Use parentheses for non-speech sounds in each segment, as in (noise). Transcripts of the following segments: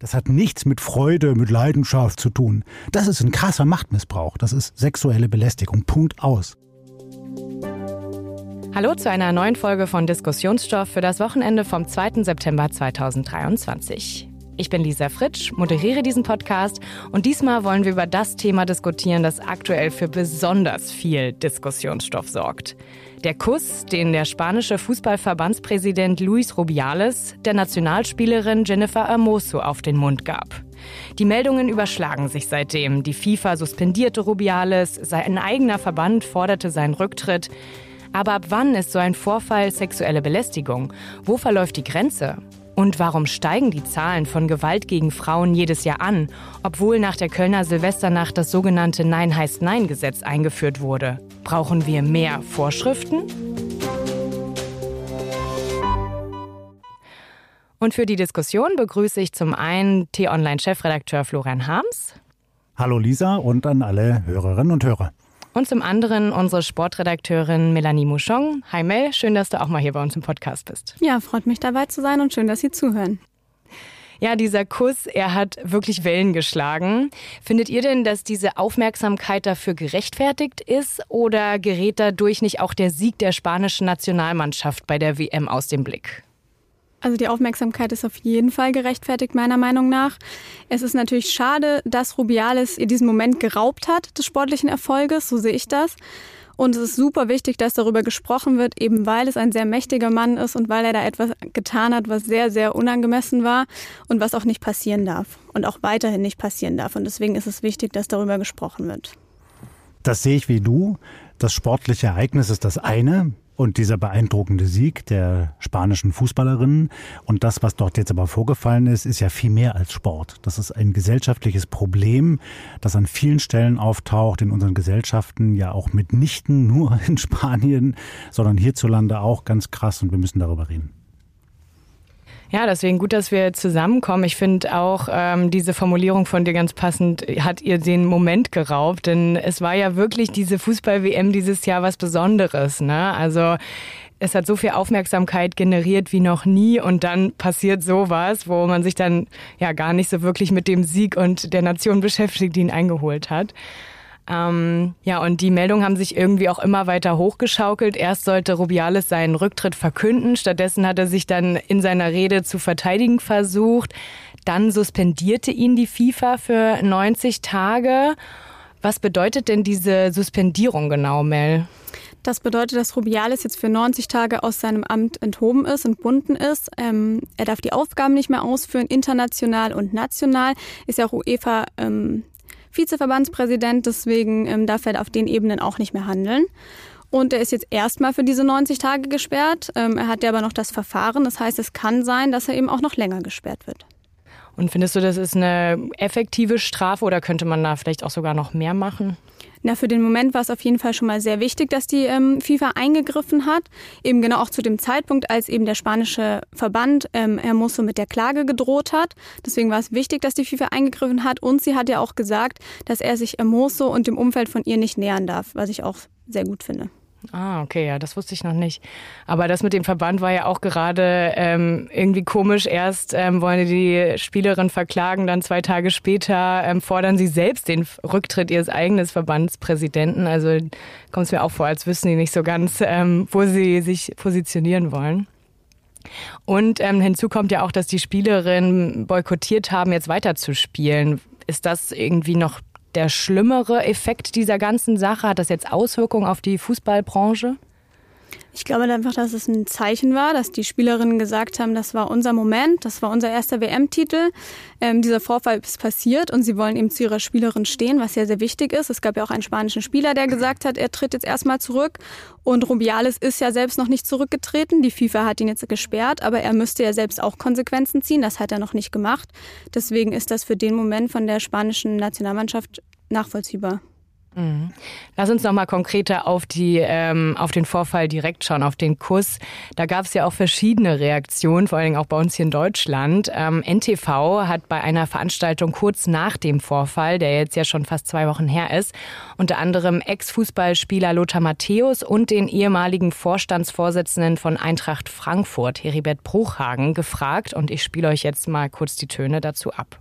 Das hat nichts mit Freude, mit Leidenschaft zu tun. Das ist ein krasser Machtmissbrauch. Das ist sexuelle Belästigung. Punkt aus. Hallo zu einer neuen Folge von Diskussionsstoff für das Wochenende vom 2. September 2023. Ich bin Lisa Fritsch, moderiere diesen Podcast und diesmal wollen wir über das Thema diskutieren, das aktuell für besonders viel Diskussionsstoff sorgt. Der Kuss, den der spanische Fußballverbandspräsident Luis Rubiales der Nationalspielerin Jennifer Hermoso auf den Mund gab. Die Meldungen überschlagen sich seitdem. Die FIFA suspendierte Rubiales, sein eigener Verband forderte seinen Rücktritt. Aber ab wann ist so ein Vorfall sexuelle Belästigung? Wo verläuft die Grenze? Und warum steigen die Zahlen von Gewalt gegen Frauen jedes Jahr an, obwohl nach der Kölner Silvesternacht das sogenannte Nein heißt Nein Gesetz eingeführt wurde? Brauchen wir mehr Vorschriften? Und für die Diskussion begrüße ich zum einen T-Online-Chefredakteur Florian Harms. Hallo Lisa und an alle Hörerinnen und Hörer. Und zum anderen unsere Sportredakteurin Melanie Mouchon. Hi Mel, schön, dass du auch mal hier bei uns im Podcast bist. Ja, freut mich dabei zu sein und schön, dass Sie zuhören. Ja, dieser Kuss, er hat wirklich Wellen geschlagen. Findet ihr denn, dass diese Aufmerksamkeit dafür gerechtfertigt ist oder gerät dadurch nicht auch der Sieg der spanischen Nationalmannschaft bei der WM aus dem Blick? Also die Aufmerksamkeit ist auf jeden Fall gerechtfertigt, meiner Meinung nach. Es ist natürlich schade, dass Rubiales ihr diesen Moment geraubt hat des sportlichen Erfolges, so sehe ich das. Und es ist super wichtig, dass darüber gesprochen wird, eben weil es ein sehr mächtiger Mann ist und weil er da etwas getan hat, was sehr, sehr unangemessen war und was auch nicht passieren darf und auch weiterhin nicht passieren darf. Und deswegen ist es wichtig, dass darüber gesprochen wird. Das sehe ich wie du. Das sportliche Ereignis ist das eine. Und dieser beeindruckende Sieg der spanischen Fußballerinnen und das, was dort jetzt aber vorgefallen ist, ist ja viel mehr als Sport. Das ist ein gesellschaftliches Problem, das an vielen Stellen auftaucht in unseren Gesellschaften, ja auch mitnichten nur in Spanien, sondern hierzulande auch ganz krass und wir müssen darüber reden. Ja, deswegen gut, dass wir zusammenkommen. Ich finde auch ähm, diese Formulierung von dir ganz passend, hat ihr den Moment geraubt, denn es war ja wirklich diese Fußball-WM dieses Jahr was Besonderes. Ne? Also es hat so viel Aufmerksamkeit generiert wie noch nie und dann passiert sowas, wo man sich dann ja gar nicht so wirklich mit dem Sieg und der Nation beschäftigt, die ihn eingeholt hat. Ähm, ja, und die Meldungen haben sich irgendwie auch immer weiter hochgeschaukelt. Erst sollte Rubiales seinen Rücktritt verkünden. Stattdessen hat er sich dann in seiner Rede zu verteidigen versucht. Dann suspendierte ihn die FIFA für 90 Tage. Was bedeutet denn diese Suspendierung genau, Mel? Das bedeutet, dass Rubiales jetzt für 90 Tage aus seinem Amt enthoben ist, entbunden ist. Ähm, er darf die Aufgaben nicht mehr ausführen, international und national. Ist ja auch UEFA ähm, Vizeverbandspräsident, deswegen ähm, darf er auf den Ebenen auch nicht mehr handeln. Und er ist jetzt erstmal für diese 90 Tage gesperrt. Ähm, er hat ja aber noch das Verfahren. Das heißt, es kann sein, dass er eben auch noch länger gesperrt wird. Und findest du, das ist eine effektive Strafe oder könnte man da vielleicht auch sogar noch mehr machen? Na, für den Moment war es auf jeden Fall schon mal sehr wichtig, dass die ähm, FIFA eingegriffen hat. Eben genau auch zu dem Zeitpunkt, als eben der spanische Verband ähm, Hermoso mit der Klage gedroht hat. Deswegen war es wichtig, dass die FIFA eingegriffen hat. Und sie hat ja auch gesagt, dass er sich Hermoso und dem Umfeld von ihr nicht nähern darf, was ich auch sehr gut finde. Ah, okay, ja, das wusste ich noch nicht. Aber das mit dem Verband war ja auch gerade ähm, irgendwie komisch. Erst ähm, wollen die Spielerin verklagen, dann zwei Tage später ähm, fordern sie selbst den Rücktritt ihres eigenen Verbandspräsidenten. Also kommt es mir auch vor, als wüssten die nicht so ganz, ähm, wo sie sich positionieren wollen. Und ähm, hinzu kommt ja auch, dass die Spielerinnen boykottiert haben, jetzt weiterzuspielen. Ist das irgendwie noch der schlimmere Effekt dieser ganzen Sache? Hat das jetzt Auswirkungen auf die Fußballbranche? Ich glaube einfach, dass es ein Zeichen war, dass die Spielerinnen gesagt haben, das war unser Moment, das war unser erster WM-Titel. Ähm, dieser Vorfall ist passiert und sie wollen eben zu ihrer Spielerin stehen, was sehr, sehr wichtig ist. Es gab ja auch einen spanischen Spieler, der gesagt hat, er tritt jetzt erstmal zurück. Und Rubiales ist ja selbst noch nicht zurückgetreten. Die FIFA hat ihn jetzt gesperrt, aber er müsste ja selbst auch Konsequenzen ziehen. Das hat er noch nicht gemacht. Deswegen ist das für den Moment von der spanischen Nationalmannschaft nachvollziehbar. Mhm. Lass uns noch mal konkreter auf, die, ähm, auf den Vorfall direkt schauen, auf den Kuss. Da gab es ja auch verschiedene Reaktionen, vor allen Dingen auch bei uns hier in Deutschland. Ähm, NTV hat bei einer Veranstaltung kurz nach dem Vorfall, der jetzt ja schon fast zwei Wochen her ist, unter anderem Ex-Fußballspieler Lothar Matthäus und den ehemaligen Vorstandsvorsitzenden von Eintracht Frankfurt, Heribert Bruchhagen, gefragt. Und ich spiele euch jetzt mal kurz die Töne dazu ab.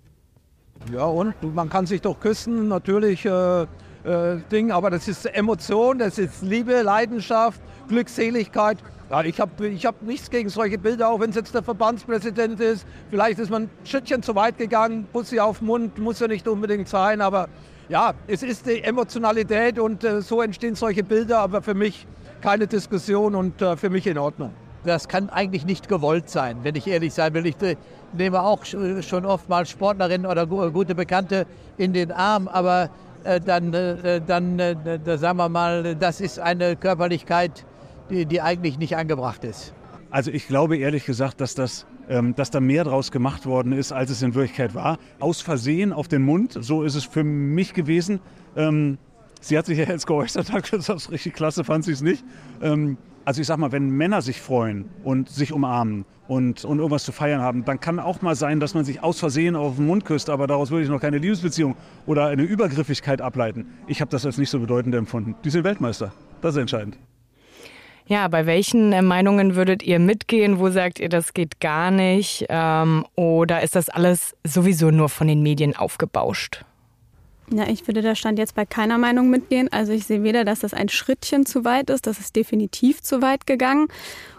Ja, und man kann sich doch küssen, natürlich. Äh äh, Ding, aber das ist Emotion, das ist Liebe, Leidenschaft, Glückseligkeit. Ja, ich habe ich hab nichts gegen solche Bilder, auch wenn es jetzt der Verbandspräsident ist. Vielleicht ist man ein Schrittchen zu weit gegangen, Bussi auf den Mund, muss ja nicht unbedingt sein, aber ja, es ist die Emotionalität und äh, so entstehen solche Bilder, aber für mich keine Diskussion und äh, für mich in Ordnung. Das kann eigentlich nicht gewollt sein, wenn ich ehrlich sein will. Ich äh, nehme auch schon oft mal Sportlerinnen oder gute Bekannte in den Arm, aber dann, äh, dann äh, sagen wir mal, das ist eine Körperlichkeit, die, die eigentlich nicht angebracht ist. Also ich glaube ehrlich gesagt, dass, das, ähm, dass da mehr draus gemacht worden ist, als es in Wirklichkeit war. Aus Versehen auf den Mund, so ist es für mich gewesen. Ähm, sie hat sich ja jetzt geäußert, hat gesagt, richtig klasse fand sie es nicht. Also ich sag mal, wenn Männer sich freuen und sich umarmen und, und irgendwas zu feiern haben, dann kann auch mal sein, dass man sich aus Versehen auf den Mund küsst, aber daraus würde ich noch keine Liebesbeziehung oder eine Übergriffigkeit ableiten. Ich habe das als nicht so bedeutend empfunden. Die sind Weltmeister. Das ist entscheidend. Ja, bei welchen äh, Meinungen würdet ihr mitgehen? Wo sagt ihr, das geht gar nicht? Ähm, oder ist das alles sowieso nur von den Medien aufgebauscht? Ja, ich würde da Stand jetzt bei keiner Meinung mitgehen. Also ich sehe weder, dass das ein Schrittchen zu weit ist, das ist definitiv zu weit gegangen.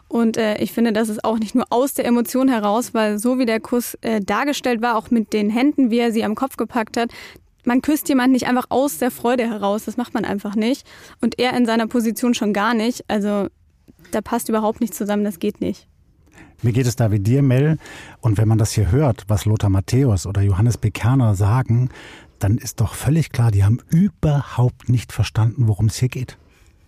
Und äh, ich finde, das ist auch nicht nur aus der Emotion heraus, weil so wie der Kuss äh, dargestellt war, auch mit den Händen, wie er sie am Kopf gepackt hat, man küsst jemanden nicht einfach aus der Freude heraus. Das macht man einfach nicht. Und er in seiner Position schon gar nicht. Also da passt überhaupt nicht zusammen, das geht nicht. Mir geht es da wie dir, Mel. Und wenn man das hier hört, was Lothar Matthäus oder Johannes Bekerner sagen, dann ist doch völlig klar, die haben überhaupt nicht verstanden, worum es hier geht.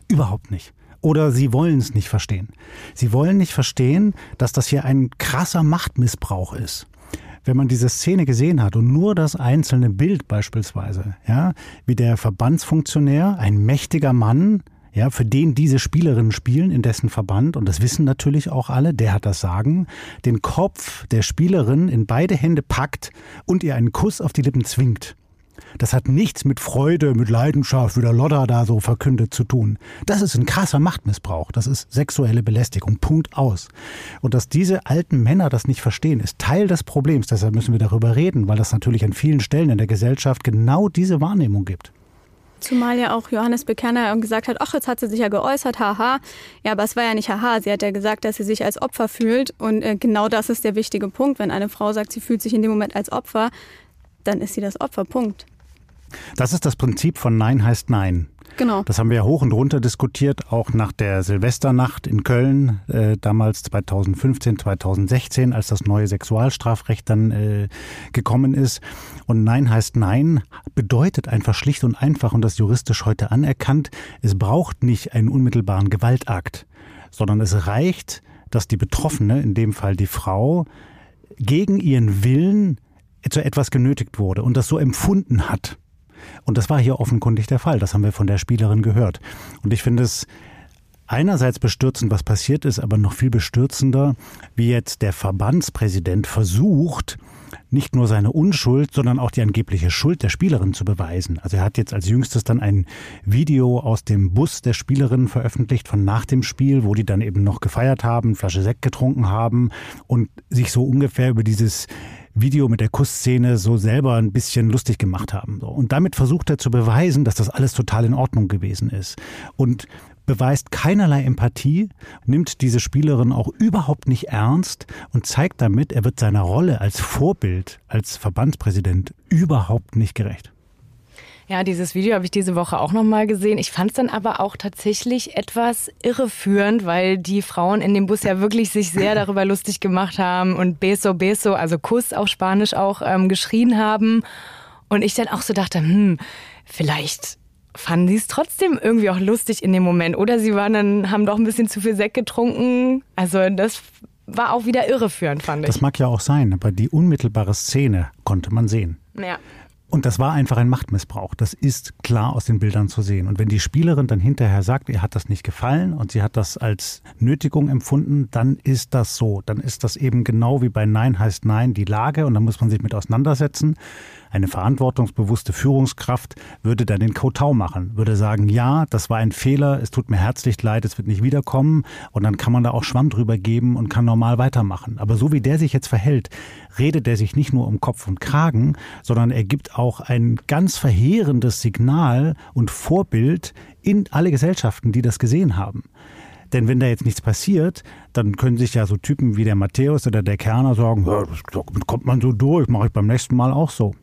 Überhaupt nicht. Oder sie wollen es nicht verstehen. Sie wollen nicht verstehen, dass das hier ein krasser Machtmissbrauch ist. Wenn man diese Szene gesehen hat und nur das einzelne Bild beispielsweise, ja, wie der Verbandsfunktionär, ein mächtiger Mann, ja, für den diese Spielerinnen spielen, in dessen Verband, und das wissen natürlich auch alle, der hat das Sagen, den Kopf der Spielerin in beide Hände packt und ihr einen Kuss auf die Lippen zwingt. Das hat nichts mit Freude, mit Leidenschaft, wie der Lodder da so verkündet zu tun. Das ist ein krasser Machtmissbrauch. Das ist sexuelle Belästigung. Punkt aus. Und dass diese alten Männer das nicht verstehen, ist Teil des Problems. Deshalb müssen wir darüber reden, weil das natürlich an vielen Stellen in der Gesellschaft genau diese Wahrnehmung gibt. Zumal ja auch Johannes Bekerner gesagt hat, ach, jetzt hat sie sich ja geäußert, haha. Ja, aber es war ja nicht haha. Sie hat ja gesagt, dass sie sich als Opfer fühlt. Und äh, genau das ist der wichtige Punkt. Wenn eine Frau sagt, sie fühlt sich in dem Moment als Opfer, dann ist sie das Opfer. Punkt. Das ist das Prinzip von Nein heißt Nein. Genau. Das haben wir hoch und runter diskutiert, auch nach der Silvesternacht in Köln, äh, damals 2015, 2016, als das neue Sexualstrafrecht dann äh, gekommen ist. Und Nein heißt Nein bedeutet einfach schlicht und einfach, und das juristisch heute anerkannt, es braucht nicht einen unmittelbaren Gewaltakt, sondern es reicht, dass die Betroffene, in dem Fall die Frau, gegen ihren Willen zu etwas genötigt wurde und das so empfunden hat. Und das war hier offenkundig der Fall. Das haben wir von der Spielerin gehört. Und ich finde es einerseits bestürzend, was passiert ist, aber noch viel bestürzender, wie jetzt der Verbandspräsident versucht, nicht nur seine Unschuld, sondern auch die angebliche Schuld der Spielerin zu beweisen. Also er hat jetzt als jüngstes dann ein Video aus dem Bus der Spielerin veröffentlicht von nach dem Spiel, wo die dann eben noch gefeiert haben, Flasche Sekt getrunken haben und sich so ungefähr über dieses Video mit der Kussszene so selber ein bisschen lustig gemacht haben. Und damit versucht er zu beweisen, dass das alles total in Ordnung gewesen ist. Und beweist keinerlei Empathie, nimmt diese Spielerin auch überhaupt nicht ernst und zeigt damit, er wird seiner Rolle als Vorbild, als Verbandspräsident überhaupt nicht gerecht. Ja, dieses Video habe ich diese Woche auch nochmal gesehen. Ich fand es dann aber auch tatsächlich etwas irreführend, weil die Frauen in dem Bus ja wirklich sich sehr darüber lustig gemacht haben und Beso, Beso, also Kuss auf Spanisch auch ähm, geschrien haben. Und ich dann auch so dachte, hm, vielleicht fanden sie es trotzdem irgendwie auch lustig in dem Moment. Oder sie waren dann, haben doch ein bisschen zu viel Sekt getrunken. Also das war auch wieder irreführend, fand ich. Das mag ja auch sein, aber die unmittelbare Szene konnte man sehen. Ja. Und das war einfach ein Machtmissbrauch. Das ist klar aus den Bildern zu sehen. Und wenn die Spielerin dann hinterher sagt, ihr hat das nicht gefallen und sie hat das als Nötigung empfunden, dann ist das so. Dann ist das eben genau wie bei Nein heißt Nein die Lage und dann muss man sich mit auseinandersetzen. Eine verantwortungsbewusste Führungskraft würde dann den Kotau machen, würde sagen, ja, das war ein Fehler, es tut mir herzlich leid, es wird nicht wiederkommen und dann kann man da auch Schwamm drüber geben und kann normal weitermachen. Aber so wie der sich jetzt verhält, redet er sich nicht nur um Kopf und Kragen, sondern er gibt auch ein ganz verheerendes Signal und Vorbild in alle Gesellschaften, die das gesehen haben. Denn wenn da jetzt nichts passiert, dann können sich ja so Typen wie der Matthäus oder der Kerner sagen, ja, das kommt man so durch, mache ich beim nächsten Mal auch so.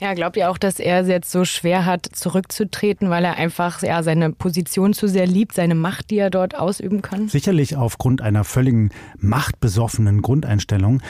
Ja, glaubt ihr auch, dass er es jetzt so schwer hat, zurückzutreten, weil er einfach ja, seine Position zu sehr liebt, seine Macht, die er dort ausüben kann? Sicherlich aufgrund einer völligen machtbesoffenen Grundeinstellung.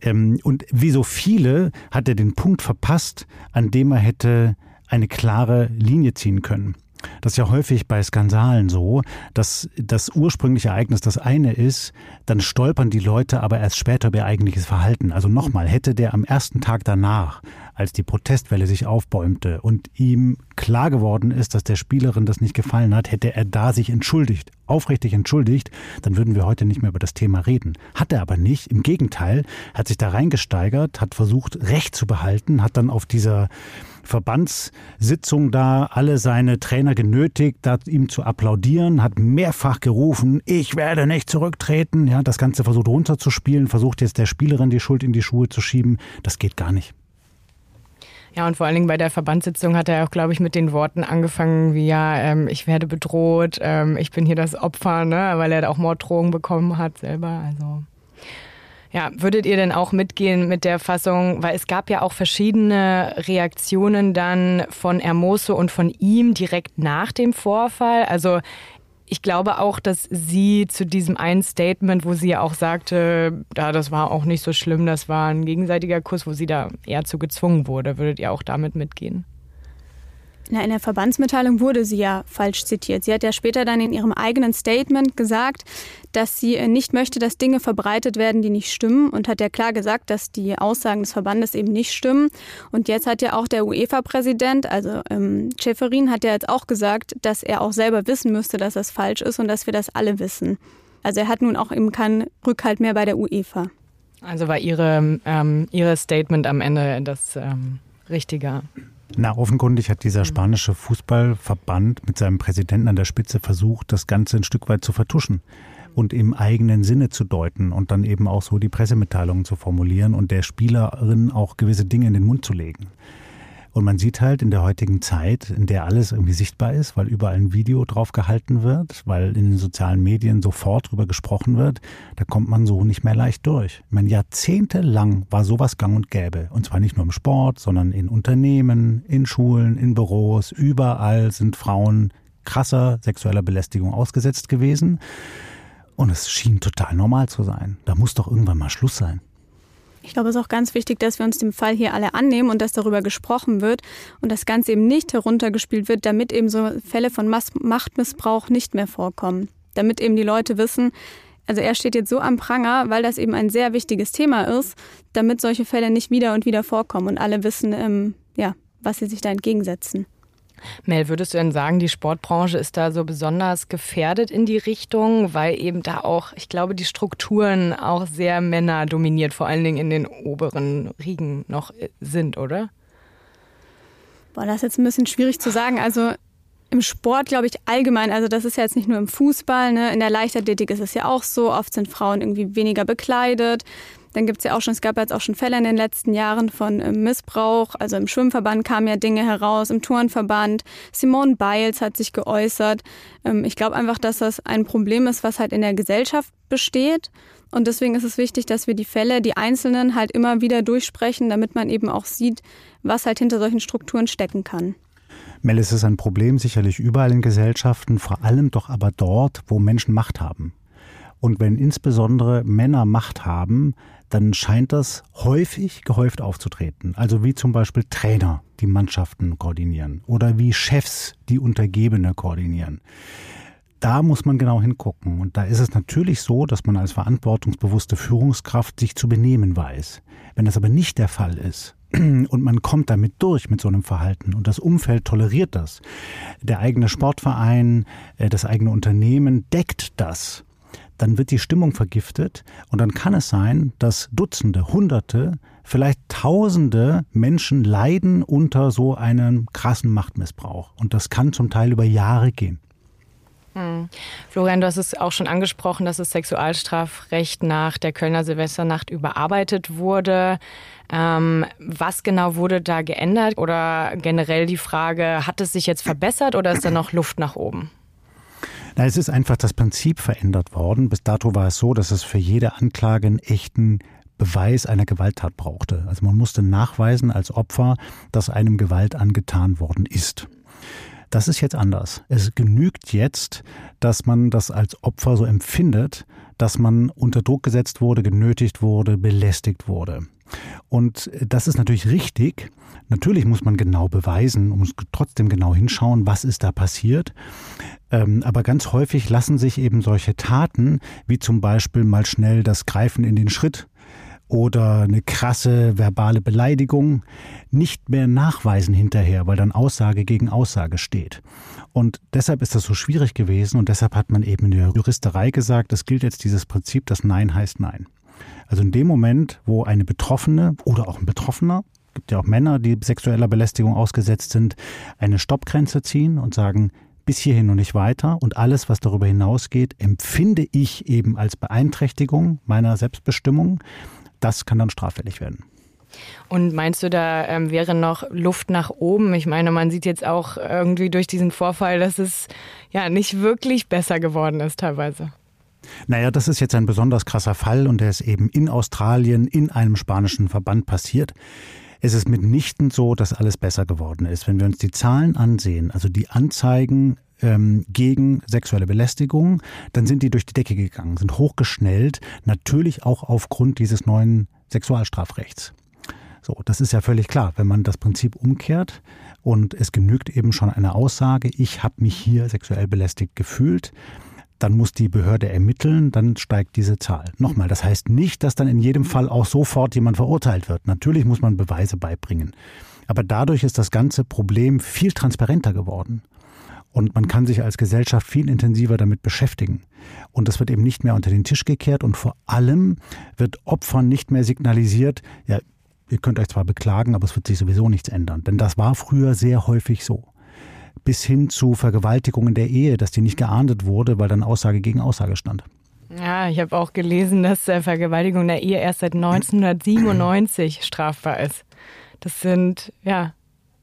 Ähm, und wie so viele hat er den Punkt verpasst, an dem er hätte eine klare Linie ziehen können. Das ist ja häufig bei Skandalen so, dass das ursprüngliche Ereignis das eine ist, dann stolpern die Leute aber erst später über ihr eigentliches Verhalten. Also nochmal, hätte der am ersten Tag danach, als die Protestwelle sich aufbäumte und ihm klar geworden ist, dass der Spielerin das nicht gefallen hat, hätte er da sich entschuldigt, aufrichtig entschuldigt, dann würden wir heute nicht mehr über das Thema reden. Hat er aber nicht. Im Gegenteil, hat sich da reingesteigert, hat versucht, Recht zu behalten, hat dann auf dieser Verbandssitzung da alle seine Trainer genötigt, da ihm zu applaudieren, hat mehrfach gerufen, ich werde nicht zurücktreten, ja, das Ganze versucht runterzuspielen, versucht jetzt der Spielerin die Schuld in die Schuhe zu schieben. Das geht gar nicht. Ja, und vor allen Dingen bei der Verbandssitzung hat er auch, glaube ich, mit den Worten angefangen wie, ja, ähm, ich werde bedroht, ähm, ich bin hier das Opfer, ne, weil er auch Morddrohungen bekommen hat selber, also... Ja, würdet ihr denn auch mitgehen mit der Fassung, weil es gab ja auch verschiedene Reaktionen dann von Hermoso und von ihm direkt nach dem Vorfall. Also ich glaube auch, dass sie zu diesem einen Statement, wo sie ja auch sagte, ja, das war auch nicht so schlimm, das war ein gegenseitiger Kuss, wo sie da eher zu gezwungen wurde. Würdet ihr auch damit mitgehen? Na, in der Verbandsmitteilung wurde sie ja falsch zitiert. Sie hat ja später dann in ihrem eigenen Statement gesagt, dass sie äh, nicht möchte, dass Dinge verbreitet werden, die nicht stimmen und hat ja klar gesagt, dass die Aussagen des Verbandes eben nicht stimmen. Und jetzt hat ja auch der UEFA-Präsident, also ähm, Schäferin, hat ja jetzt auch gesagt, dass er auch selber wissen müsste, dass das falsch ist und dass wir das alle wissen. Also er hat nun auch eben keinen Rückhalt mehr bei der UEFA. Also war ihre, ähm, ihre Statement am Ende das ähm, Richtige? Na, offenkundig hat dieser spanische Fußballverband mit seinem Präsidenten an der Spitze versucht, das Ganze ein Stück weit zu vertuschen und im eigenen Sinne zu deuten und dann eben auch so die Pressemitteilungen zu formulieren und der Spielerin auch gewisse Dinge in den Mund zu legen. Und man sieht halt in der heutigen Zeit, in der alles irgendwie sichtbar ist, weil überall ein Video drauf gehalten wird, weil in den sozialen Medien sofort drüber gesprochen wird, da kommt man so nicht mehr leicht durch. Ich meine, jahrzehntelang war sowas gang und gäbe. Und zwar nicht nur im Sport, sondern in Unternehmen, in Schulen, in Büros, überall sind Frauen krasser sexueller Belästigung ausgesetzt gewesen. Und es schien total normal zu sein. Da muss doch irgendwann mal Schluss sein. Ich glaube, es ist auch ganz wichtig, dass wir uns dem Fall hier alle annehmen und dass darüber gesprochen wird und das Ganze eben nicht heruntergespielt wird, damit eben so Fälle von Machtmissbrauch nicht mehr vorkommen. Damit eben die Leute wissen, also er steht jetzt so am Pranger, weil das eben ein sehr wichtiges Thema ist, damit solche Fälle nicht wieder und wieder vorkommen und alle wissen, ähm, ja, was sie sich da entgegensetzen. Mel, würdest du denn sagen, die Sportbranche ist da so besonders gefährdet in die Richtung, weil eben da auch, ich glaube, die Strukturen auch sehr Männer dominiert, vor allen Dingen in den oberen Riegen noch äh, sind, oder? Boah, das ist jetzt ein bisschen schwierig zu sagen. Also im Sport, glaube ich, allgemein, also das ist ja jetzt nicht nur im Fußball, ne? in der Leichtathletik ist es ja auch so, oft sind Frauen irgendwie weniger bekleidet. Dann gibt es ja auch schon, es gab jetzt auch schon Fälle in den letzten Jahren von äh, Missbrauch. Also im Schwimmverband kamen ja Dinge heraus, im Turnverband. Simone Biles hat sich geäußert. Ähm, ich glaube einfach, dass das ein Problem ist, was halt in der Gesellschaft besteht. Und deswegen ist es wichtig, dass wir die Fälle, die einzelnen halt immer wieder durchsprechen, damit man eben auch sieht, was halt hinter solchen Strukturen stecken kann. Mel, es ist ein Problem sicherlich überall in Gesellschaften, vor allem doch aber dort, wo Menschen Macht haben. Und wenn insbesondere Männer Macht haben, dann scheint das häufig gehäuft aufzutreten. Also wie zum Beispiel Trainer, die Mannschaften koordinieren oder wie Chefs, die Untergebene koordinieren. Da muss man genau hingucken. Und da ist es natürlich so, dass man als verantwortungsbewusste Führungskraft sich zu benehmen weiß. Wenn das aber nicht der Fall ist, (clears throat) und man kommt damit durch mit so einem Verhalten und das Umfeld toleriert das. Der eigene Sportverein, äh, das eigene Unternehmen deckt das. Dann wird die Stimmung vergiftet und dann kann es sein, dass Dutzende, Hunderte, vielleicht Tausende Menschen leiden unter so einem krassen Machtmissbrauch. Und das kann zum Teil über Jahre gehen. Hm. Florian, du hast es auch schon angesprochen, dass das Sexualstrafrecht nach der Kölner Silvesternacht überarbeitet wurde. Ähm, was genau wurde da geändert? Oder generell die Frage, hat es sich jetzt verbessert oder ist da noch Luft nach oben? Na, es ist einfach das Prinzip verändert worden. Bis dato war es so, dass es für jede Anklage einen echten Beweis einer Gewalttat brauchte. Also man musste nachweisen als Opfer, dass einem Gewalt angetan worden ist. Das ist jetzt anders. Es genügt jetzt, dass man das als Opfer so empfindet, dass man unter Druck gesetzt wurde, genötigt wurde, belästigt wurde. Und das ist natürlich richtig. Natürlich muss man genau beweisen, man muss trotzdem genau hinschauen, was ist da passiert. Ähm, aber ganz häufig lassen sich eben solche Taten, wie zum Beispiel mal schnell das Greifen in den Schritt oder eine krasse verbale Beleidigung nicht mehr nachweisen hinterher, weil dann Aussage gegen Aussage steht. Und deshalb ist das so schwierig gewesen und deshalb hat man eben in der Juristerei gesagt, es gilt jetzt dieses Prinzip, dass Nein heißt Nein. Also in dem Moment, wo eine Betroffene oder auch ein Betroffener, gibt ja auch Männer, die sexueller Belästigung ausgesetzt sind, eine Stoppgrenze ziehen und sagen, bis hierhin und nicht weiter und alles, was darüber hinausgeht, empfinde ich eben als Beeinträchtigung meiner Selbstbestimmung das kann dann straffällig werden. Und meinst du, da ähm, wäre noch Luft nach oben? Ich meine, man sieht jetzt auch irgendwie durch diesen Vorfall, dass es ja nicht wirklich besser geworden ist teilweise. Naja, das ist jetzt ein besonders krasser Fall und der ist eben in Australien in einem spanischen Verband passiert. Es ist mitnichten so, dass alles besser geworden ist. Wenn wir uns die Zahlen ansehen, also die Anzeigen ähm, gegen sexuelle Belästigung, dann sind die durch die Decke gegangen, sind hochgeschnellt, natürlich auch aufgrund dieses neuen Sexualstrafrechts. So, das ist ja völlig klar. Wenn man das Prinzip umkehrt und es genügt eben schon eine Aussage, ich habe mich hier sexuell belästigt gefühlt, dann muss die Behörde ermitteln, dann steigt diese Zahl. Nochmal, das heißt nicht, dass dann in jedem Fall auch sofort jemand verurteilt wird. Natürlich muss man Beweise beibringen. Aber dadurch ist das ganze Problem viel transparenter geworden. Und man kann sich als Gesellschaft viel intensiver damit beschäftigen. Und es wird eben nicht mehr unter den Tisch gekehrt und vor allem wird Opfern nicht mehr signalisiert, ja, ihr könnt euch zwar beklagen, aber es wird sich sowieso nichts ändern. Denn das war früher sehr häufig so. Bis hin zu Vergewaltigungen der Ehe, dass die nicht geahndet wurde, weil dann Aussage gegen Aussage stand. Ja, ich habe auch gelesen, dass äh, Vergewaltigung der Ehe erst seit 1997 strafbar ist. Das sind ja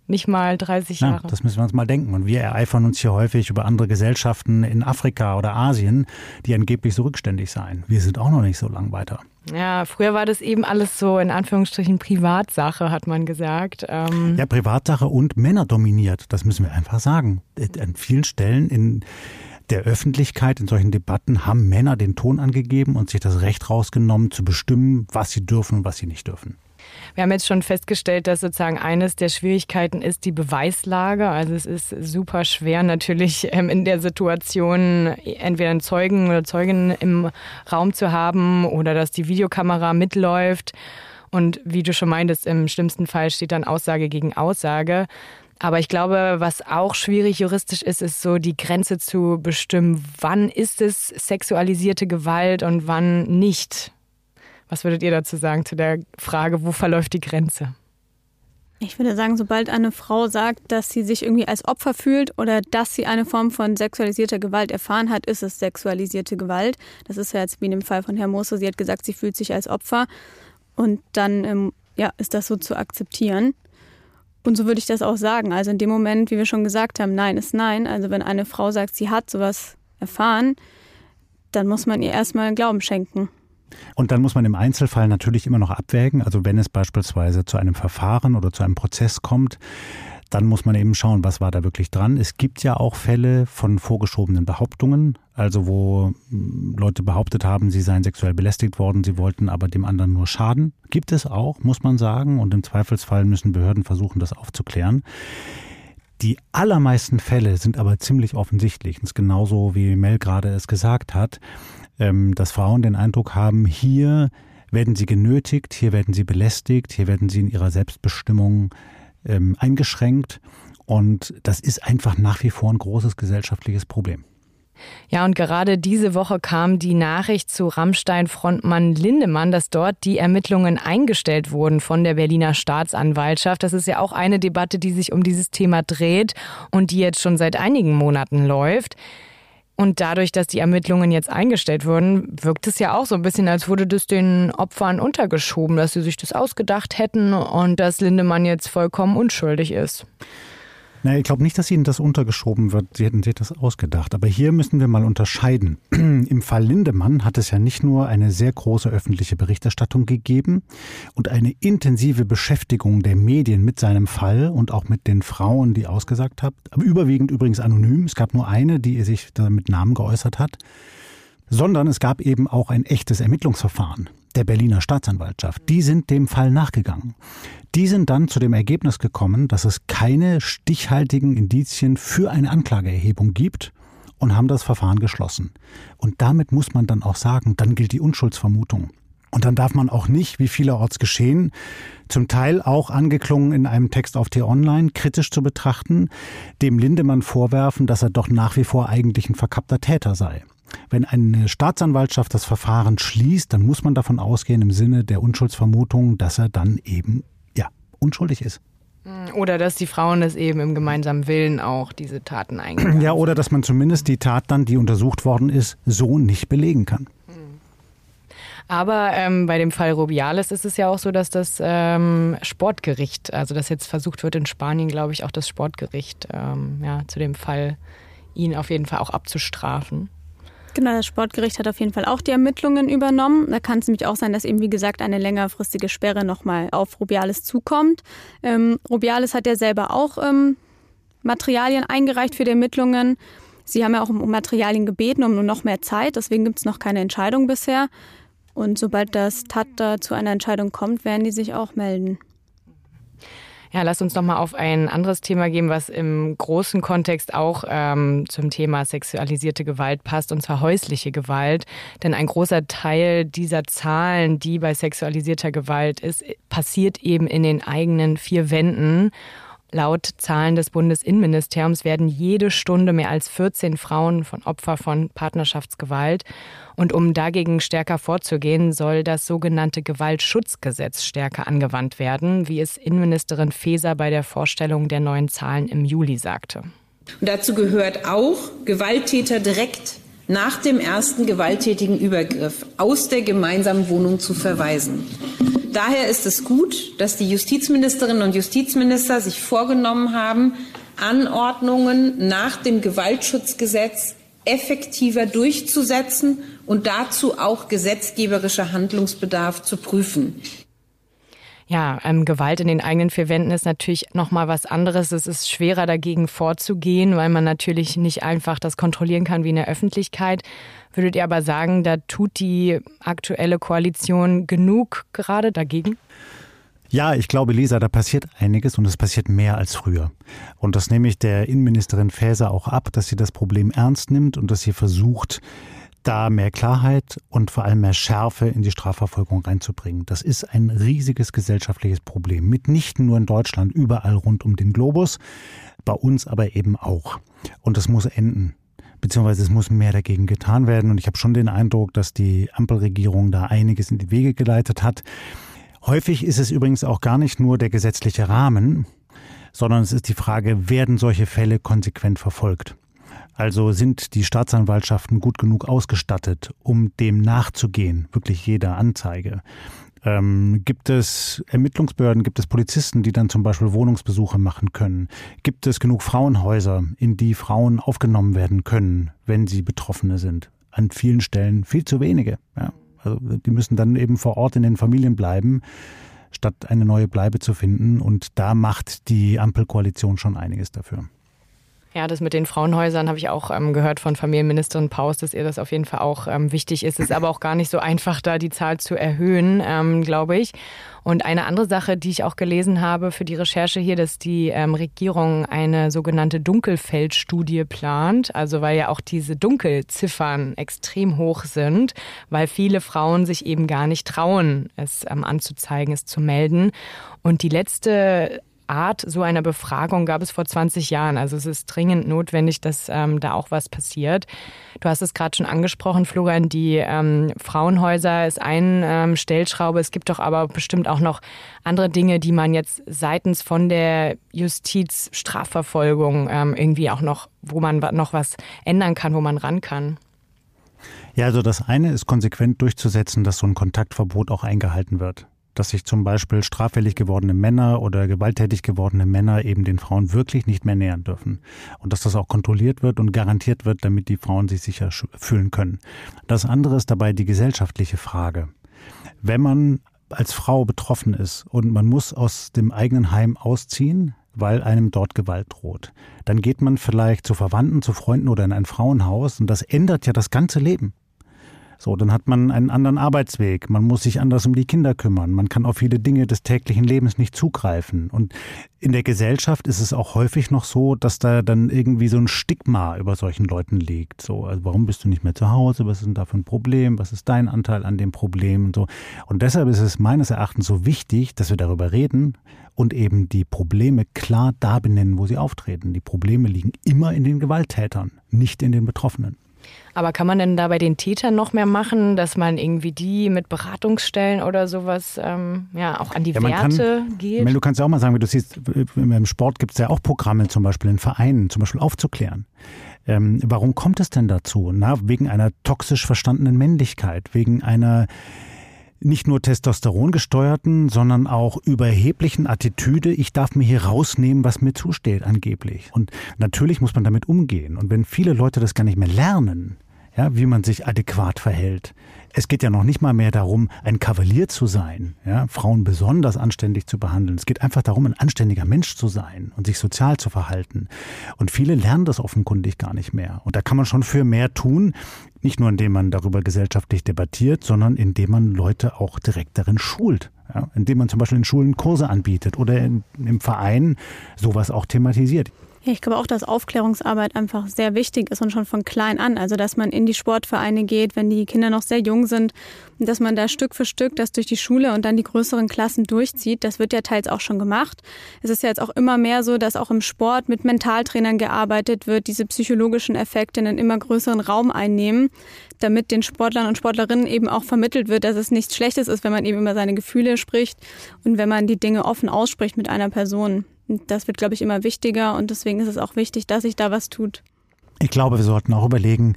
nicht mal 30 Jahre. Ja, das müssen wir uns mal denken. Und wir ereifern uns hier häufig über andere Gesellschaften in Afrika oder Asien, die angeblich so rückständig seien. Wir sind auch noch nicht so lang weiter. Ja, früher war das eben alles so in Anführungsstrichen Privatsache, hat man gesagt. Ähm ja, Privatsache und Männer dominiert, das müssen wir einfach sagen. An vielen Stellen in der Öffentlichkeit in solchen Debatten haben Männer den Ton angegeben und sich das Recht rausgenommen, zu bestimmen, was sie dürfen und was sie nicht dürfen. Wir haben jetzt schon festgestellt, dass sozusagen eines der Schwierigkeiten ist die Beweislage. Also es ist super schwer natürlich ähm, in der Situation entweder einen Zeugen oder Zeugin im Raum zu haben oder dass die Videokamera mitläuft. Und wie du schon meintest, im schlimmsten Fall steht dann Aussage gegen Aussage. Aber ich glaube, was auch schwierig juristisch ist, ist so die Grenze zu bestimmen, wann ist es sexualisierte Gewalt und wann nicht. Was würdet ihr dazu sagen zu der Frage, wo verläuft die Grenze? Ich würde sagen, sobald eine Frau sagt, dass sie sich irgendwie als Opfer fühlt oder dass sie eine Form von sexualisierter Gewalt erfahren hat, ist es sexualisierte Gewalt. Das ist ja jetzt wie in dem Fall von Herrn Moser. Sie hat gesagt, sie fühlt sich als Opfer. Und dann ähm, ja, ist das so zu akzeptieren. Und so würde ich das auch sagen. Also in dem Moment, wie wir schon gesagt haben, nein ist nein. Also wenn eine Frau sagt, sie hat sowas erfahren, dann muss man ihr erstmal Glauben schenken. Und dann muss man im Einzelfall natürlich immer noch abwägen. Also wenn es beispielsweise zu einem Verfahren oder zu einem Prozess kommt, dann muss man eben schauen, was war da wirklich dran. Es gibt ja auch Fälle von vorgeschobenen Behauptungen, also wo hm, Leute behauptet haben, sie seien sexuell belästigt worden, sie wollten aber dem anderen nur schaden. Gibt es auch, muss man sagen, und im Zweifelsfall müssen Behörden versuchen, das aufzuklären. Die allermeisten Fälle sind aber ziemlich offensichtlich. Das ist genauso wie Mel gerade es gesagt hat ähm, dass Frauen den Eindruck haben, hier werden sie genötigt, hier werden sie belästigt, hier werden sie in ihrer Selbstbestimmung ähm, eingeschränkt. Und das ist einfach nach wie vor ein großes gesellschaftliches Problem. Ja, und gerade diese Woche kam die Nachricht zu Rammstein-Frontmann Lindemann, dass dort die Ermittlungen eingestellt wurden von der Berliner Staatsanwaltschaft. Das ist ja auch eine Debatte, die sich um dieses Thema dreht und die jetzt schon seit einigen Monaten läuft. Und dadurch, dass die Ermittlungen jetzt eingestellt wurden, wirkt es ja auch so ein bisschen, als wurde das den Opfern untergeschoben, dass sie sich das ausgedacht hätten und dass Lindemann jetzt vollkommen unschuldig ist. Naja, ich glaube nicht, dass Ihnen das untergeschoben wird. Sie hätten sich das ausgedacht. Aber hier müssen wir mal unterscheiden. (clears throat) Im Fall Lindemann hat es ja nicht nur eine sehr große öffentliche Berichterstattung gegeben und eine intensive Beschäftigung der Medien mit seinem Fall und auch mit den Frauen, die ausgesagt haben. Aber überwiegend übrigens anonym. Es gab nur eine, die sich da mit Namen geäußert hat. Sondern es gab eben auch ein echtes Ermittlungsverfahren der Berliner Staatsanwaltschaft. Die sind dem Fall nachgegangen. Die sind dann zu dem Ergebnis gekommen, dass es keine stichhaltigen Indizien für eine Anklageerhebung gibt und haben das Verfahren geschlossen. Und damit muss man dann auch sagen, dann gilt die Unschuldsvermutung. Und dann darf man auch nicht, wie vielerorts geschehen, zum Teil auch angeklungen in einem Text auf T-Online, kritisch zu betrachten, dem Lindemann vorwerfen, dass er doch nach wie vor eigentlich ein verkappter Täter sei. Wenn eine Staatsanwaltschaft das Verfahren schließt, dann muss man davon ausgehen im Sinne der Unschuldsvermutung, dass er dann eben unschuldig ist. Oder dass die Frauen es eben im gemeinsamen Willen auch diese Taten eingegangen Ja, oder dass man zumindest die Tat dann, die untersucht worden ist, so nicht belegen kann. Aber ähm, bei dem Fall Rubiales ist es ja auch so, dass das ähm, Sportgericht, also dass jetzt versucht wird in Spanien, glaube ich, auch das Sportgericht ähm, ja, zu dem Fall ihn auf jeden Fall auch abzustrafen. Genau, das Sportgericht hat auf jeden Fall auch die Ermittlungen übernommen. Da kann es nämlich auch sein, dass eben, wie gesagt, eine längerfristige Sperre nochmal auf Rubiales zukommt. Ähm, Rubiales hat ja selber auch ähm, Materialien eingereicht für die Ermittlungen. Sie haben ja auch um Materialien gebeten, um nur noch mehr Zeit. Deswegen gibt es noch keine Entscheidung bisher. Und sobald das TAT da zu einer Entscheidung kommt, werden die sich auch melden. Ja, lass uns noch mal auf ein anderes Thema gehen, was im großen Kontext auch ähm, zum Thema sexualisierte Gewalt passt, und zwar häusliche Gewalt. Denn ein großer Teil dieser Zahlen, die bei sexualisierter Gewalt ist, passiert eben in den eigenen vier Wänden. Laut Zahlen des Bundesinnenministeriums werden jede Stunde mehr als 14 Frauen von Opfer von Partnerschaftsgewalt. Und um dagegen stärker vorzugehen, soll das sogenannte Gewaltschutzgesetz stärker angewandt werden, wie es Innenministerin Faeser bei der Vorstellung der neuen Zahlen im Juli sagte. Und dazu gehört auch, Gewalttäter direkt nach dem ersten gewalttätigen Übergriff aus der gemeinsamen Wohnung zu verweisen. Daher ist es gut, dass die Justizministerinnen und Justizminister sich vorgenommen haben, Anordnungen nach dem Gewaltschutzgesetz effektiver durchzusetzen und dazu auch gesetzgeberischer Handlungsbedarf zu prüfen. Ja, ähm, Gewalt in den eigenen vier Wänden ist natürlich noch mal was anderes. Es ist schwerer dagegen vorzugehen, weil man natürlich nicht einfach das kontrollieren kann wie in der Öffentlichkeit. Würdet ihr aber sagen, da tut die aktuelle Koalition genug gerade dagegen? Ja, ich glaube, Lisa, da passiert einiges und es passiert mehr als früher. Und das nehme ich der Innenministerin Faeser auch ab, dass sie das Problem ernst nimmt und dass sie versucht, da mehr Klarheit und vor allem mehr Schärfe in die Strafverfolgung reinzubringen. Das ist ein riesiges gesellschaftliches Problem. Mitnichten nur in Deutschland, überall rund um den Globus, bei uns aber eben auch. Und das muss enden. Beziehungsweise es muss mehr dagegen getan werden. Und ich habe schon den Eindruck, dass die Ampelregierung da einiges in die Wege geleitet hat. Häufig ist es übrigens auch gar nicht nur der gesetzliche Rahmen, sondern es ist die Frage, werden solche Fälle konsequent verfolgt? Also sind die Staatsanwaltschaften gut genug ausgestattet, um dem nachzugehen, wirklich jeder Anzeige? Ähm, gibt es Ermittlungsbehörden, gibt es Polizisten, die dann zum Beispiel Wohnungsbesuche machen können? Gibt es genug Frauenhäuser, in die Frauen aufgenommen werden können, wenn sie Betroffene sind? An vielen Stellen viel zu wenige. Ja. Also die müssen dann eben vor Ort in den Familien bleiben, statt eine neue Bleibe zu finden. Und da macht die Ampelkoalition schon einiges dafür. Ja, das mit den Frauenhäusern habe ich auch ähm, gehört von Familienministerin Paus, dass ihr das auf jeden Fall auch ähm, wichtig ist. Es ist aber auch gar nicht so einfach, da die Zahl zu erhöhen, ähm, glaube ich. Und eine andere Sache, die ich auch gelesen habe für die Recherche hier, dass die ähm, Regierung eine sogenannte Dunkelfeldstudie plant. Also weil ja auch diese Dunkelziffern extrem hoch sind, weil viele Frauen sich eben gar nicht trauen, es ähm, anzuzeigen, es zu melden. Und die letzte Art so einer Befragung gab es vor 20 Jahren. Also es ist dringend notwendig, dass ähm, da auch was passiert. Du hast es gerade schon angesprochen, Florian, die ähm, Frauenhäuser ist ein ähm, Stellschraube. Es gibt doch aber bestimmt auch noch andere Dinge, die man jetzt seitens von der Justiz, Strafverfolgung ähm, irgendwie auch noch, wo man noch was ändern kann, wo man ran kann. Ja, also das eine ist konsequent durchzusetzen, dass so ein Kontaktverbot auch eingehalten wird dass sich zum Beispiel straffällig gewordene Männer oder gewalttätig gewordene Männer eben den Frauen wirklich nicht mehr nähern dürfen. Und dass das auch kontrolliert wird und garantiert wird, damit die Frauen sich sicher fühlen können. Das andere ist dabei die gesellschaftliche Frage. Wenn man als Frau betroffen ist und man muss aus dem eigenen Heim ausziehen, weil einem dort Gewalt droht. Dann geht man vielleicht zu Verwandten, zu Freunden oder in ein Frauenhaus und das ändert ja das ganze Leben. So, dann hat man einen anderen Arbeitsweg. Man muss sich anders um die Kinder kümmern. Man kann auf viele Dinge des täglichen Lebens nicht zugreifen. Und in der Gesellschaft ist es auch häufig noch so, dass da dann irgendwie so ein Stigma über solchen Leuten liegt. So, also warum bist du nicht mehr zu Hause? Was ist denn da für ein Problem? Was ist dein Anteil an dem Problem? Und so. Und deshalb ist es meines Erachtens so wichtig, dass wir darüber reden und eben die Probleme klar da benennen, wo sie auftreten. Die Probleme liegen immer in den Gewalttätern, nicht in den Betroffenen. Aber kann man denn da bei den Tätern noch mehr machen, dass man irgendwie die mit Beratungsstellen oder sowas ähm, ja auch an die ja, Werte kann, geht? Meine, du kannst ja auch mal sagen, wie du siehst, im Sport gibt es ja auch Programme, zum Beispiel in Vereinen, zum Beispiel aufzuklären. Ähm, warum kommt es denn dazu? Na, wegen einer toxisch verstandenen Männlichkeit, wegen einer nicht nur Testosteron gesteuerten, sondern auch überheblichen Attitüde, ich darf mir hier rausnehmen, was mir zusteht, angeblich. Und natürlich muss man damit umgehen. Und wenn viele Leute das gar nicht mehr lernen, ja, wie man sich adäquat verhält. Es geht ja noch nicht mal mehr darum, ein Kavalier zu sein, ja, Frauen besonders anständig zu behandeln. Es geht einfach darum, ein anständiger Mensch zu sein und sich sozial zu verhalten. Und viele lernen das offenkundig gar nicht mehr. Und da kann man schon für mehr tun, nicht nur indem man darüber gesellschaftlich debattiert, sondern indem man Leute auch direkt darin schult. Ja, indem man zum Beispiel in Schulen Kurse anbietet oder in, im Verein sowas auch thematisiert. Ich glaube auch, dass Aufklärungsarbeit einfach sehr wichtig ist und schon von klein an. Also, dass man in die Sportvereine geht, wenn die Kinder noch sehr jung sind und dass man da Stück für Stück das durch die Schule und dann die größeren Klassen durchzieht. Das wird ja teils auch schon gemacht. Es ist ja jetzt auch immer mehr so, dass auch im Sport mit Mentaltrainern gearbeitet wird, diese psychologischen Effekte einen immer größeren Raum einnehmen, damit den Sportlern und Sportlerinnen eben auch vermittelt wird, dass es nichts Schlechtes ist, wenn man eben über seine Gefühle spricht und wenn man die Dinge offen ausspricht mit einer Person. Das wird, glaube ich, immer wichtiger und deswegen ist es auch wichtig, dass sich da was tut. Ich glaube, wir sollten auch überlegen,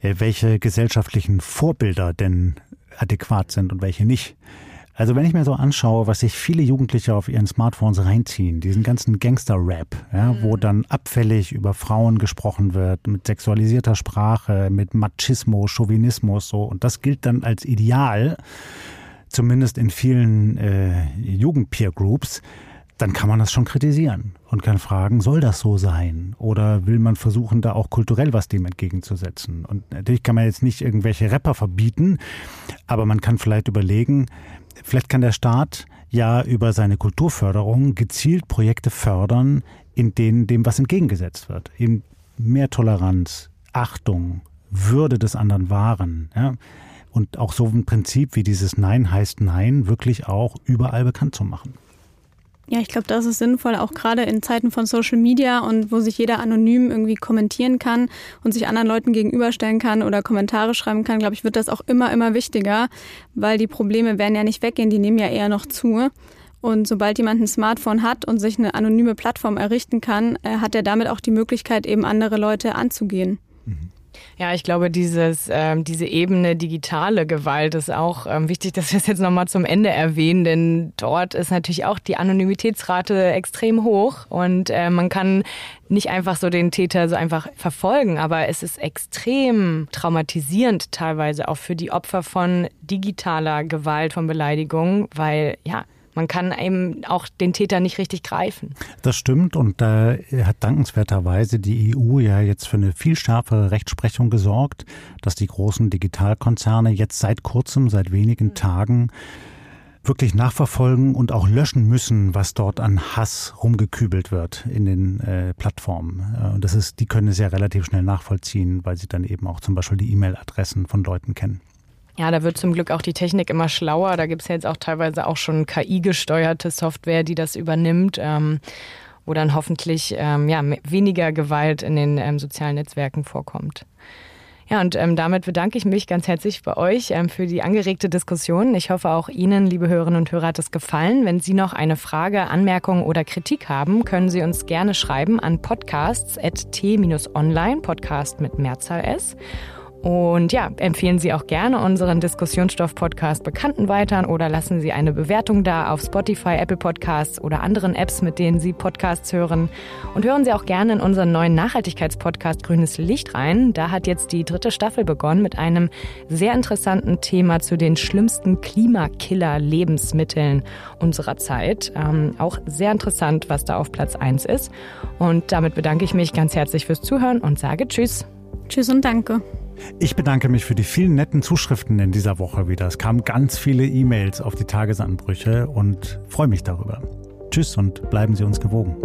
äh, welche gesellschaftlichen Vorbilder denn adäquat sind und welche nicht. Also wenn ich mir so anschaue, was sich viele Jugendliche auf ihren Smartphones reinziehen, diesen ganzen Gangster-Rap, ja, mhm. wo dann abfällig über Frauen gesprochen wird, mit sexualisierter Sprache, mit Machismo, Chauvinismus, so, und das gilt dann als Ideal, zumindest in vielen äh, Jugend-Peer-Groups, dann kann man das schon kritisieren und kann fragen, soll das so sein? Oder will man versuchen, da auch kulturell was dem entgegenzusetzen? Und natürlich kann man jetzt nicht irgendwelche Rapper verbieten, aber man kann vielleicht überlegen, vielleicht kann der Staat ja über seine Kulturförderung gezielt Projekte fördern, in denen dem was entgegengesetzt wird. Eben mehr Toleranz, Achtung, Würde des anderen wahren. Ja? Und auch so ein Prinzip wie dieses Nein heißt Nein wirklich auch überall bekannt zu machen. Ja, ich glaube, das ist sinnvoll, auch gerade in Zeiten von Social Media und wo sich jeder anonym irgendwie kommentieren kann und sich anderen Leuten gegenüberstellen kann oder Kommentare schreiben kann, glaube ich, wird das auch immer, immer wichtiger, weil die Probleme werden ja nicht weggehen, die nehmen ja eher noch zu. Und sobald jemand ein Smartphone hat und sich eine anonyme Plattform errichten kann, äh, hat er damit auch die Möglichkeit, eben andere Leute anzugehen. Mhm. Ja, ich glaube, dieses, ähm, diese Ebene digitale Gewalt ist auch ähm, wichtig, dass wir es jetzt nochmal zum Ende erwähnen, denn dort ist natürlich auch die Anonymitätsrate extrem hoch und äh, man kann nicht einfach so den Täter so einfach verfolgen, aber es ist extrem traumatisierend teilweise auch für die Opfer von digitaler Gewalt, von Beleidigung, weil ja, Man kann eben auch den Täter nicht richtig greifen. Das stimmt und da äh, hat dankenswerterweise die EU ja jetzt für eine viel schärfere Rechtsprechung gesorgt, dass die großen Digitalkonzerne jetzt seit kurzem, seit wenigen mhm. Tagen wirklich nachverfolgen und auch löschen müssen, was dort an Hass rumgekübelt wird in den äh, Plattformen. Äh, und das ist, die können es ja relativ schnell nachvollziehen, weil sie dann eben auch zum Beispiel die E-Mail-Adressen von Leuten kennen. Ja, da wird zum Glück auch die Technik immer schlauer. Da gibt es ja jetzt auch teilweise auch schon KI-gesteuerte Software, die das übernimmt, ähm, wo dann hoffentlich ähm, ja, weniger Gewalt in den ähm, sozialen Netzwerken vorkommt. Ja, und ähm, damit bedanke ich mich ganz herzlich bei euch ähm, für die angeregte Diskussion. Ich hoffe auch Ihnen, liebe Hörerinnen und Hörer, hat es gefallen. Wenn Sie noch eine Frage, Anmerkung oder Kritik haben, können Sie uns gerne schreiben an podcasts.t-online, Podcast mit Mehrzahl S. Und ja, empfehlen Sie auch gerne unseren Diskussionsstoff-Podcast Bekannten weiter oder lassen Sie eine Bewertung da auf Spotify, Apple Podcasts oder anderen Apps, mit denen Sie Podcasts hören. Und hören Sie auch gerne in unseren neuen Nachhaltigkeitspodcast Grünes Licht rein. Da hat jetzt die dritte Staffel begonnen mit einem sehr interessanten Thema zu den schlimmsten Klimakiller-Lebensmitteln unserer Zeit. Ähm, auch sehr interessant, was da auf Platz 1 ist. Und damit bedanke ich mich ganz herzlich fürs Zuhören und sage Tschüss. Tschüss und danke. Ich bedanke mich für die vielen netten Zuschriften in dieser Woche wieder. Es kamen ganz viele E-Mails auf die Tagesanbrüche und freue mich darüber. Tschüss und bleiben Sie uns gewogen.